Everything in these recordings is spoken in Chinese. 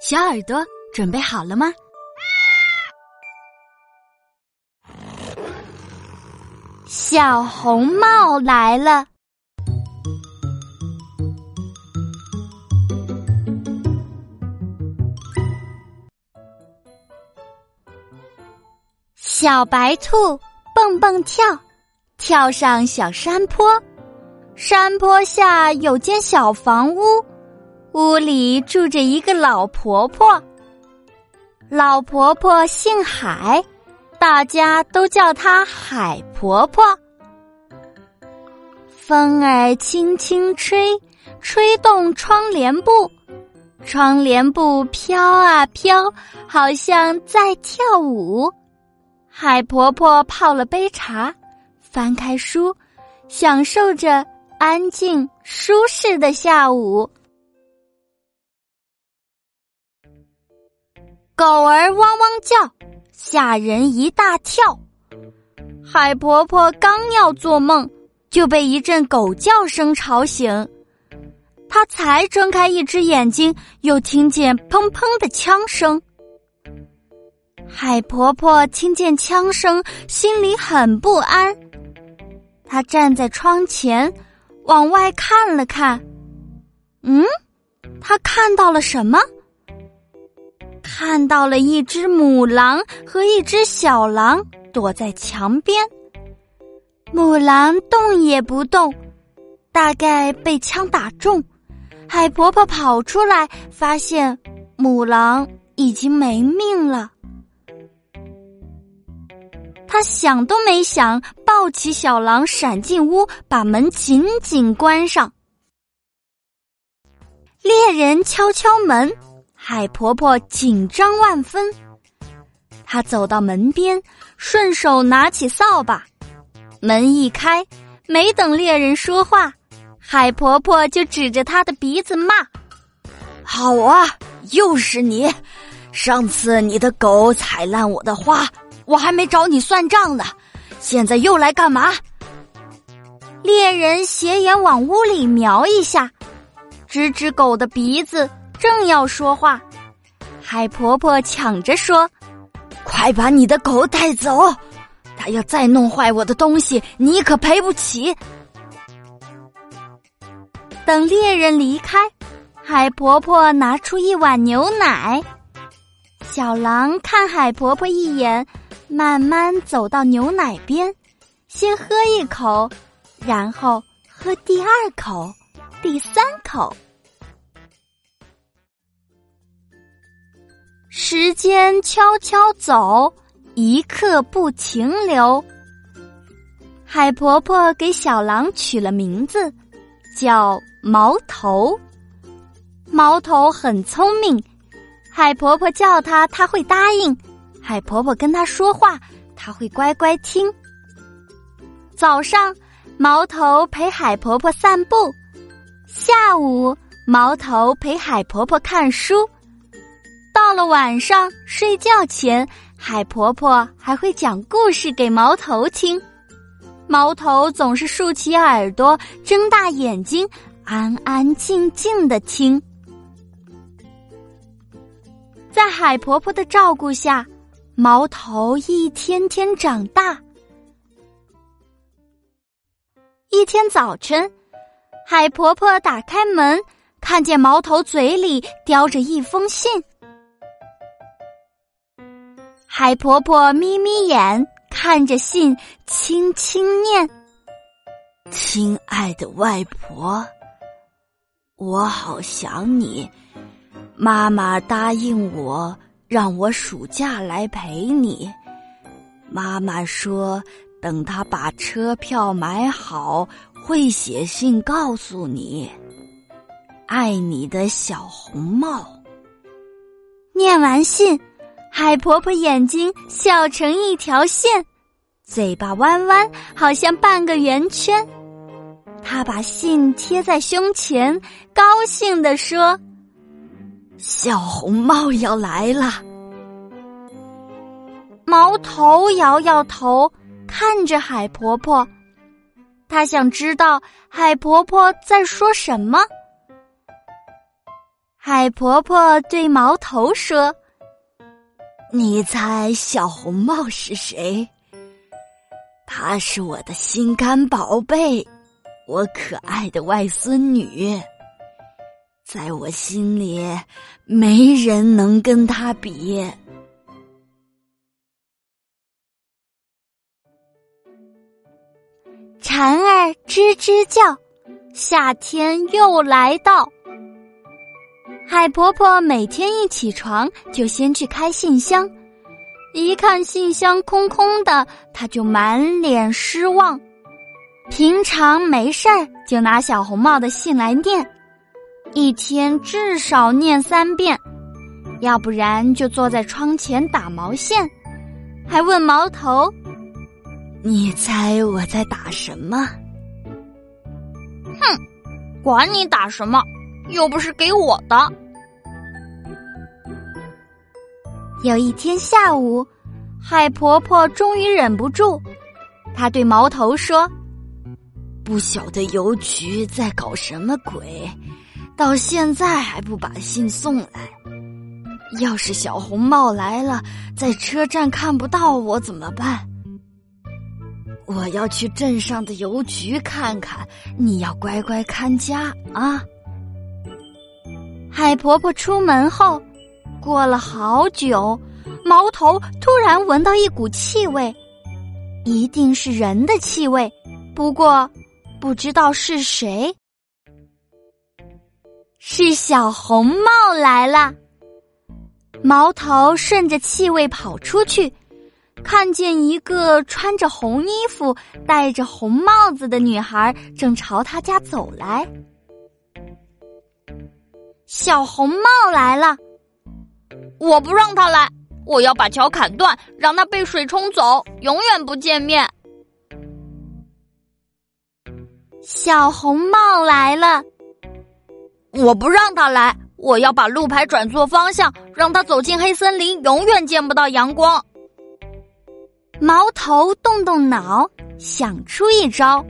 小耳朵准备好了吗？小红帽来了。小白兔蹦蹦跳，跳上小山坡，山坡下有间小房屋。屋里住着一个老婆婆，老婆婆姓海，大家都叫她海婆婆。风儿轻轻吹，吹动窗帘布，窗帘布飘啊飘，好像在跳舞。海婆婆泡了杯茶，翻开书，享受着安静舒适的下午。狗儿汪汪叫，吓人一大跳。海婆婆刚要做梦，就被一阵狗叫声吵醒。她才睁开一只眼睛，又听见砰砰的枪声。海婆婆听见枪声，心里很不安。她站在窗前，往外看了看。嗯，她看到了什么？看到了一只母狼和一只小狼躲在墙边，母狼动也不动，大概被枪打中。海婆婆跑出来，发现母狼已经没命了。她想都没想，抱起小狼，闪进屋，把门紧紧关上。猎人敲敲门。海婆婆紧张万分，她走到门边，顺手拿起扫把，门一开，没等猎人说话，海婆婆就指着他的鼻子骂：“好啊，又是你！上次你的狗踩烂我的花，我还没找你算账呢，现在又来干嘛？”猎人斜眼往屋里瞄一下，指指狗的鼻子。正要说话，海婆婆抢着说：“快把你的狗带走！他要再弄坏我的东西，你可赔不起。”等猎人离开，海婆婆拿出一碗牛奶。小狼看海婆婆一眼，慢慢走到牛奶边，先喝一口，然后喝第二口，第三口。时间悄悄走，一刻不停留。海婆婆给小狼取了名字，叫毛头。毛头很聪明，海婆婆叫他，他会答应；海婆婆跟他说话，他会乖乖听。早上，毛头陪海婆婆散步；下午，毛头陪海婆婆看书。到了晚上睡觉前，海婆婆还会讲故事给毛头听。毛头总是竖起耳朵，睁大眼睛，安安静静的听。在海婆婆的照顾下，毛头一天天长大。一天早晨，海婆婆打开门，看见毛头嘴里叼着一封信。海婆婆眯眯眼，看着信，轻轻念：“亲爱的外婆，我好想你。妈妈答应我，让我暑假来陪你。妈妈说，等她把车票买好，会写信告诉你。爱你的小红帽。”念完信。海婆婆眼睛笑成一条线，嘴巴弯弯，好像半个圆圈。她把信贴在胸前，高兴地说：“小红帽要来了。”毛头摇摇头，看着海婆婆，他想知道海婆婆在说什么。海婆婆对毛头说：“你猜小红帽是谁？她是我的心肝宝贝，我可爱的外孙女。在我心里，没人能跟她比。”蝉儿吱吱叫，夏天又来到。海婆婆每天一起床就先去开信箱，一看信箱空空的，她就满脸失望。平常没事儿就拿小红帽的信来念，一天至少念三遍，要不然就坐在窗前打毛线，还问毛头。你猜我在打什么？哼，管你打什么，又不是给我的。有一天下午，海婆婆终于忍不住，她对毛头说：“不晓得邮局在搞什么鬼，到现在还不把信送来。要是小红帽来了，在车站看不到我怎么办？”我要去镇上的邮局看看，你要乖乖看家啊！海婆婆出门后，过了好久，毛头突然闻到一股气味，一定是人的气味，不过不知道是谁。是小红帽来了，毛头顺着气味跑出去。看见一个穿着红衣服、戴着红帽子的女孩正朝他家走来。小红帽来了，我不让他来，我要把桥砍断，让他被水冲走，永远不见面。小红帽来了，我不让他来，我要把路牌转错方向，让他走进黑森林，永远见不到阳光。毛头动动脑，想出一招。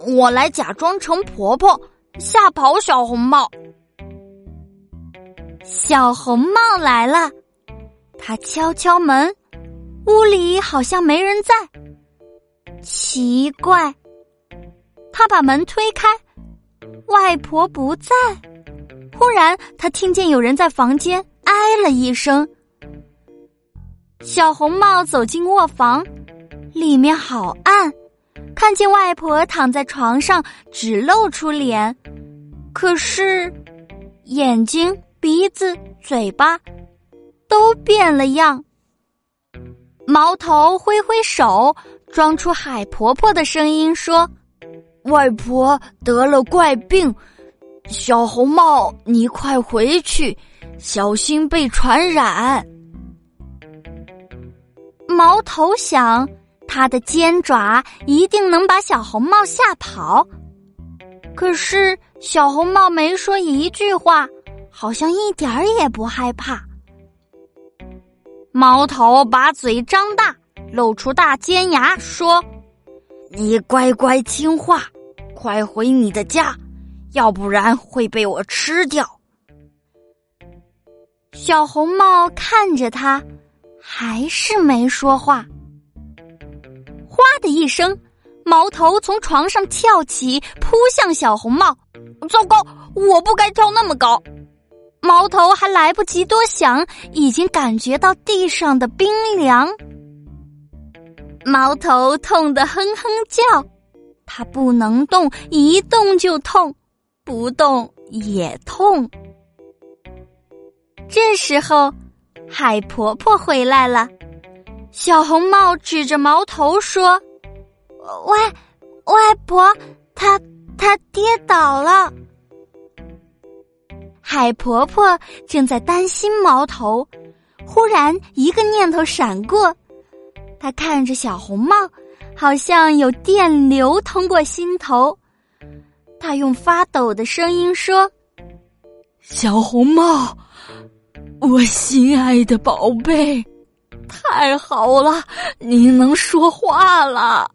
我来假装成婆婆，吓跑小红帽。小红帽来了，他敲敲门，屋里好像没人在。奇怪，他把门推开，外婆不在。忽然，他听见有人在房间哎了一声。小红帽走进卧房，里面好暗，看见外婆躺在床上，只露出脸，可是眼睛、鼻子、嘴巴都变了样。毛头挥挥手，装出海婆婆的声音说：“外婆得了怪病，小红帽，你快回去，小心被传染。”毛头想，他的尖爪一定能把小红帽吓跑。可是小红帽没说一句话，好像一点儿也不害怕。猫头把嘴张大，露出大尖牙，说：“你乖乖听话，快回你的家，要不然会被我吃掉。”小红帽看着他。还是没说话。的一声，毛头从床上跳起，扑向小红帽。糟糕，我不该跳那么高。毛头还来不及多想，已经感觉到地上的冰凉。毛头痛得哼哼叫，他不能动，一动就痛，不动也痛。这时候。海婆婆回来了，小红帽指着毛头说：“外外婆，她她跌倒了。”海婆婆正在担心毛头，忽然一个念头闪过，她看着小红帽，好像有电流通过心头。她用发抖的声音说：“小红帽。”我心爱的宝贝，太好了，你能说话了。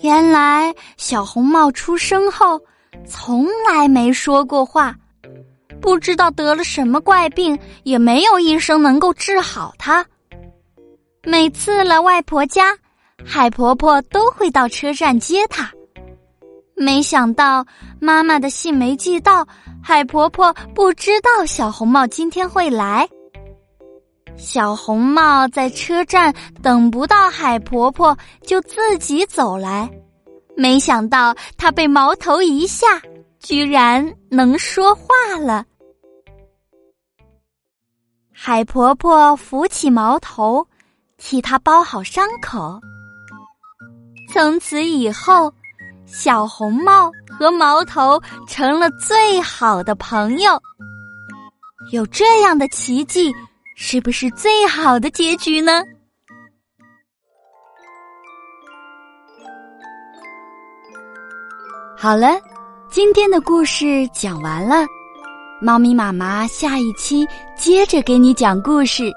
原来小红帽出生后，从来没说过话，不知道得了什么怪病，也没有医生能够治好它。每次来外婆家，海婆婆都会到车站接她。没想到妈妈的信没寄到，海婆婆不知道小红帽今天会来。小红帽在车站等不到海婆婆，就自己走来。没想到她被矛头一下，居然能说话了。海婆婆扶起矛头，替他包好伤口。从此以后。小红帽和毛头成了最好的朋友。有这样的奇迹，是不是最好的结局呢？好了，今天的故事讲完了，猫咪妈妈下一期接着给你讲故事。